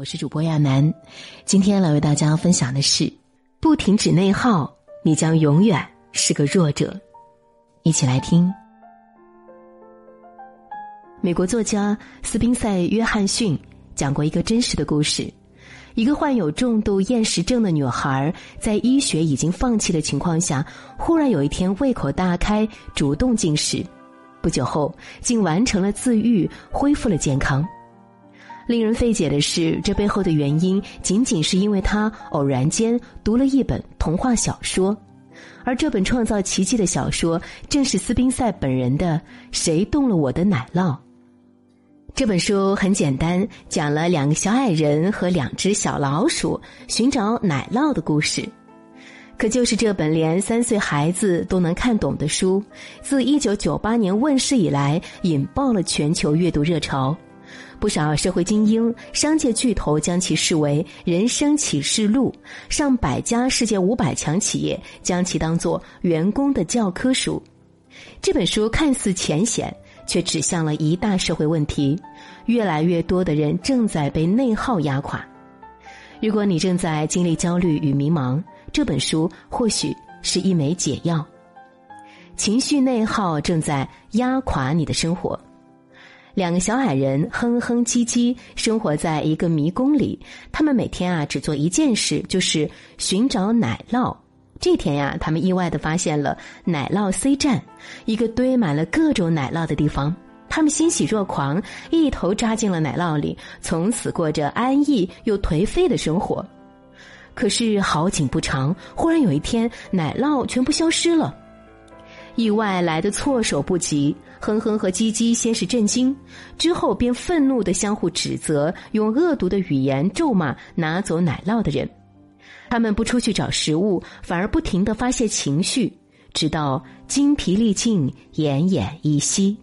我是主播亚楠，今天来为大家分享的是：不停止内耗，你将永远是个弱者。一起来听。美国作家斯宾塞·约翰逊讲过一个真实的故事：一个患有重度厌食症的女孩，在医学已经放弃的情况下，忽然有一天胃口大开，主动进食，不久后竟完成了自愈，恢复了健康。令人费解的是，这背后的原因仅仅是因为他偶然间读了一本童话小说，而这本创造奇迹的小说正是斯宾塞本人的《谁动了我的奶酪》。这本书很简单，讲了两个小矮人和两只小老鼠寻找奶酪的故事。可就是这本连三岁孩子都能看懂的书，自一九九八年问世以来，引爆了全球阅读热潮。不少社会精英、商界巨头将其视为人生启示录，上百家世界五百强企业将其当作员工的教科书。这本书看似浅显，却指向了一大社会问题：越来越多的人正在被内耗压垮。如果你正在经历焦虑与迷茫，这本书或许是一枚解药。情绪内耗正在压垮你的生活。两个小矮人哼哼唧唧生活在一个迷宫里，他们每天啊只做一件事，就是寻找奶酪。这天呀，他们意外的发现了奶酪 C 站，一个堆满了各种奶酪的地方。他们欣喜若狂，一头扎进了奶酪里，从此过着安逸又颓废的生活。可是好景不长，忽然有一天，奶酪全部消失了。意外来的措手不及，哼哼和唧唧先是震惊，之后便愤怒的相互指责，用恶毒的语言咒骂拿走奶酪的人。他们不出去找食物，反而不停的发泄情绪，直到精疲力尽、奄奄一息。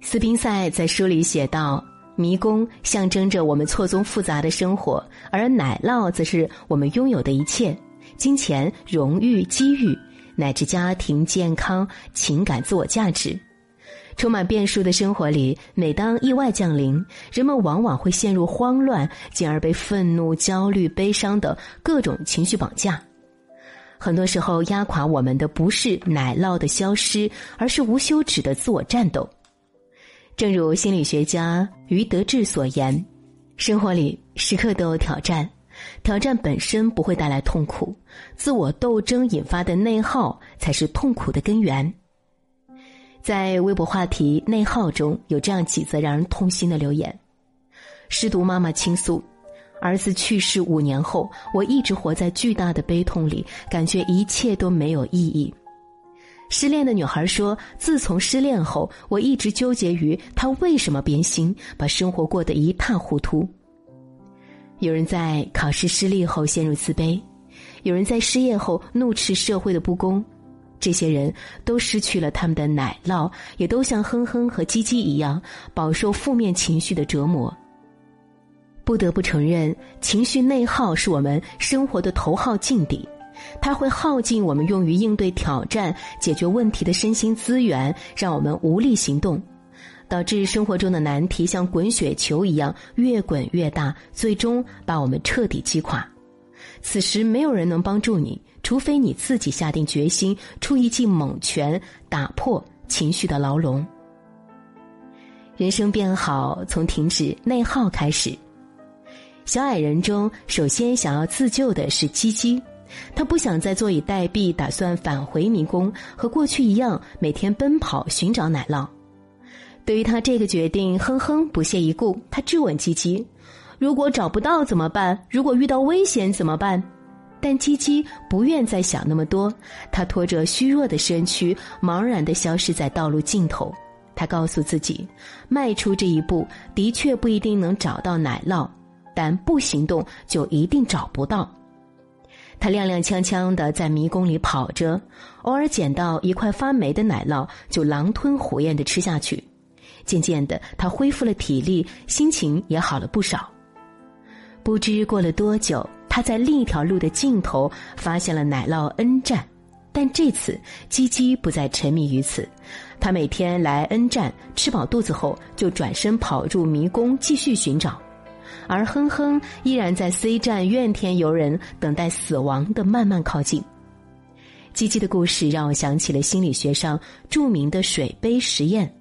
斯宾塞在书里写道：“迷宫象征着我们错综复杂的生活，而奶酪则是我们拥有的一切：金钱、荣誉、机遇。”乃至家庭健康、情感自我价值，充满变数的生活里，每当意外降临，人们往往会陷入慌乱，进而被愤怒、焦虑、悲伤的各种情绪绑架。很多时候，压垮我们的不是奶酪的消失，而是无休止的自我战斗。正如心理学家于德志所言：“生活里时刻都有挑战。”挑战本身不会带来痛苦，自我斗争引发的内耗才是痛苦的根源。在微博话题“内耗”中有这样几则让人痛心的留言：失独妈妈倾诉，儿子去世五年后，我一直活在巨大的悲痛里，感觉一切都没有意义。失恋的女孩说：“自从失恋后，我一直纠结于他为什么变心，把生活过得一塌糊涂。”有人在考试失利后陷入自卑，有人在失业后怒斥社会的不公，这些人都失去了他们的奶酪，也都像哼哼和唧唧一样饱受负面情绪的折磨。不得不承认，情绪内耗是我们生活的头号劲敌，它会耗尽我们用于应对挑战、解决问题的身心资源，让我们无力行动。导致生活中的难题像滚雪球一样越滚越大，最终把我们彻底击垮。此时没有人能帮助你，除非你自己下定决心，出一记猛拳，打破情绪的牢笼。人生变好，从停止内耗开始。小矮人中，首先想要自救的是鸡鸡，他不想再坐以待毙，打算返回迷宫，和过去一样，每天奔跑寻找奶酪。对于他这个决定，哼哼不屑一顾。他质问鸡鸡：“如果找不到怎么办？如果遇到危险怎么办？”但鸡鸡不愿再想那么多。他拖着虚弱的身躯，茫然的消失在道路尽头。他告诉自己：迈出这一步的确不一定能找到奶酪，但不行动就一定找不到。他踉踉跄跄的在迷宫里跑着，偶尔捡到一块发霉的奶酪，就狼吞虎咽的吃下去。渐渐的，他恢复了体力，心情也好了不少。不知过了多久，他在另一条路的尽头发现了奶酪 N 站，但这次鸡鸡不再沉迷于此。他每天来 N 站吃饱肚子后，就转身跑入迷宫继续寻找。而哼哼依然在 C 站怨天尤人，等待死亡的慢慢靠近。鸡鸡的故事让我想起了心理学上著名的水杯实验。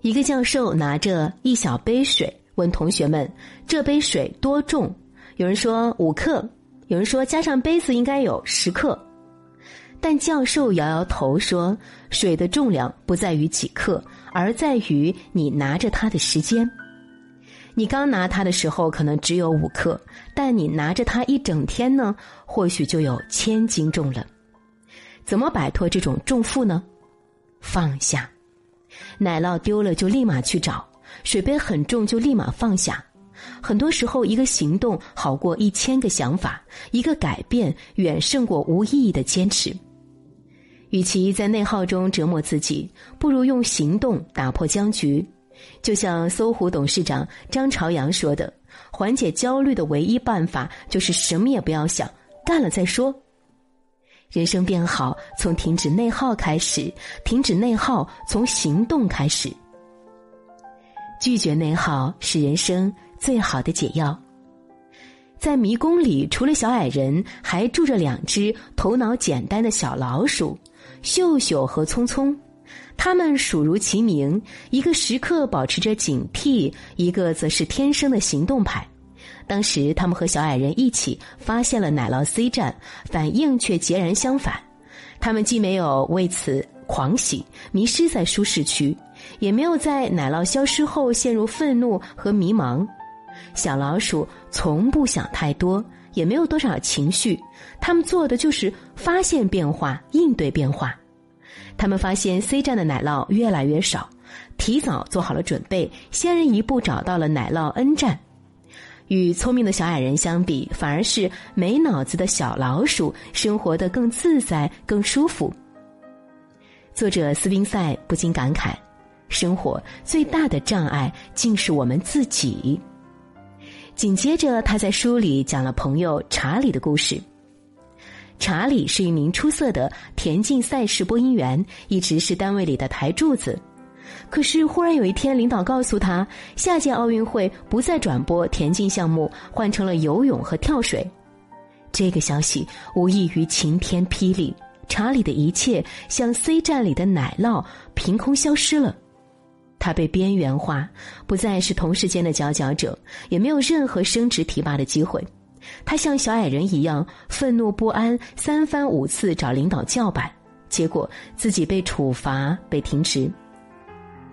一个教授拿着一小杯水，问同学们：“这杯水多重？”有人说五克，有人说加上杯子应该有十克。但教授摇摇头说：“水的重量不在于几克，而在于你拿着它的时间。你刚拿它的时候可能只有五克，但你拿着它一整天呢，或许就有千斤重了。怎么摆脱这种重负呢？放下。奶酪丢了就立马去找，水杯很重就立马放下。很多时候，一个行动好过一千个想法，一个改变远胜过无意义的坚持。”与其在内耗中折磨自己，不如用行动打破僵局。就像搜狐董事长张朝阳说的：“缓解焦虑的唯一办法就是什么也不要想，干了再说。”人生变好，从停止内耗开始；停止内耗，从行动开始。拒绝内耗是人生最好的解药。在迷宫里，除了小矮人，还住着两只头脑简单的小老鼠。秀秀和聪聪，他们属如其名，一个时刻保持着警惕，一个则是天生的行动派。当时他们和小矮人一起发现了奶酪 C 站，反应却截然相反。他们既没有为此狂喜，迷失在舒适区，也没有在奶酪消失后陷入愤怒和迷茫。小老鼠从不想太多。也没有多少情绪，他们做的就是发现变化、应对变化。他们发现 C 站的奶酪越来越少，提早做好了准备，先人一步找到了奶酪 N 站。与聪明的小矮人相比，反而是没脑子的小老鼠生活的更自在、更舒服。作者斯宾塞不禁感慨：生活最大的障碍，竟是我们自己。紧接着，他在书里讲了朋友查理的故事。查理是一名出色的田径赛事播音员，一直是单位里的台柱子。可是，忽然有一天，领导告诉他，下届奥运会不再转播田径项目，换成了游泳和跳水。这个消息无异于晴天霹雳，查理的一切像 C 站里的奶酪，凭空消失了。他被边缘化，不再是同事间的佼佼者，也没有任何升职提拔的机会。他像小矮人一样愤怒不安，三番五次找领导叫板，结果自己被处罚、被停职。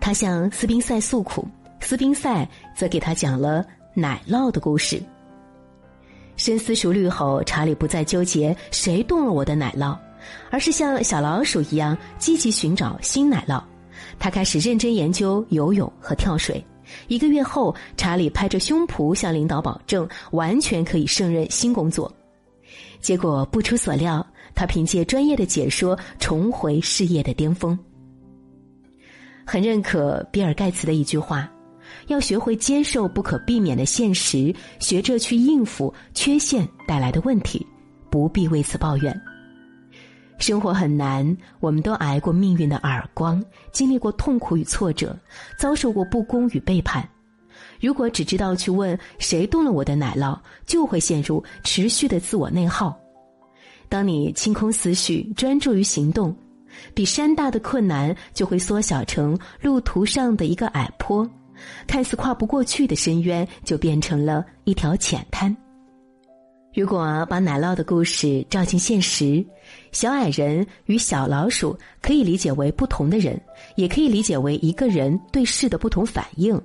他向斯宾塞诉苦，斯宾塞则给他讲了奶酪的故事。深思熟虑后，查理不再纠结谁动了我的奶酪，而是像小老鼠一样积极寻找新奶酪。他开始认真研究游泳和跳水。一个月后，查理拍着胸脯向领导保证，完全可以胜任新工作。结果不出所料，他凭借专业的解说重回事业的巅峰。很认可比尔盖茨的一句话：要学会接受不可避免的现实，学着去应付缺陷带来的问题，不必为此抱怨。生活很难，我们都挨过命运的耳光，经历过痛苦与挫折，遭受过不公与背叛。如果只知道去问谁动了我的奶酪，就会陷入持续的自我内耗。当你清空思绪，专注于行动，比山大的困难就会缩小成路途上的一个矮坡，看似跨不过去的深渊，就变成了一条浅滩。如果把奶酪的故事照进现实，小矮人与小老鼠可以理解为不同的人，也可以理解为一个人对事的不同反应。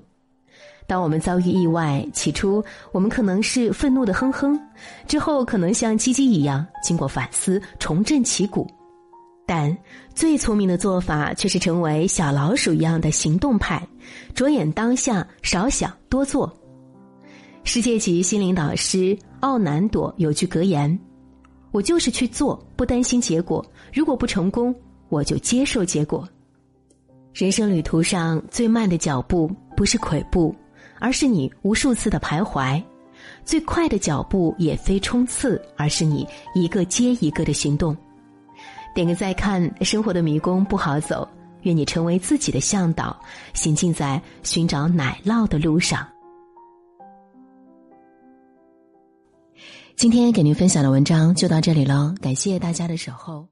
当我们遭遇意外，起初我们可能是愤怒的哼哼，之后可能像鸡鸡一样经过反思重振旗鼓，但最聪明的做法却是成为小老鼠一样的行动派，着眼当下，少想多做。世界级心灵导师奥南朵有句格言：“我就是去做，不担心结果。如果不成功，我就接受结果。”人生旅途上最慢的脚步不是跬步，而是你无数次的徘徊；最快的脚步也非冲刺，而是你一个接一个的行动。点个再看生活的迷宫不好走愿你成为自己的向导行进在寻找奶酪的路上。今天给您分享的文章就到这里了感谢大家的守候。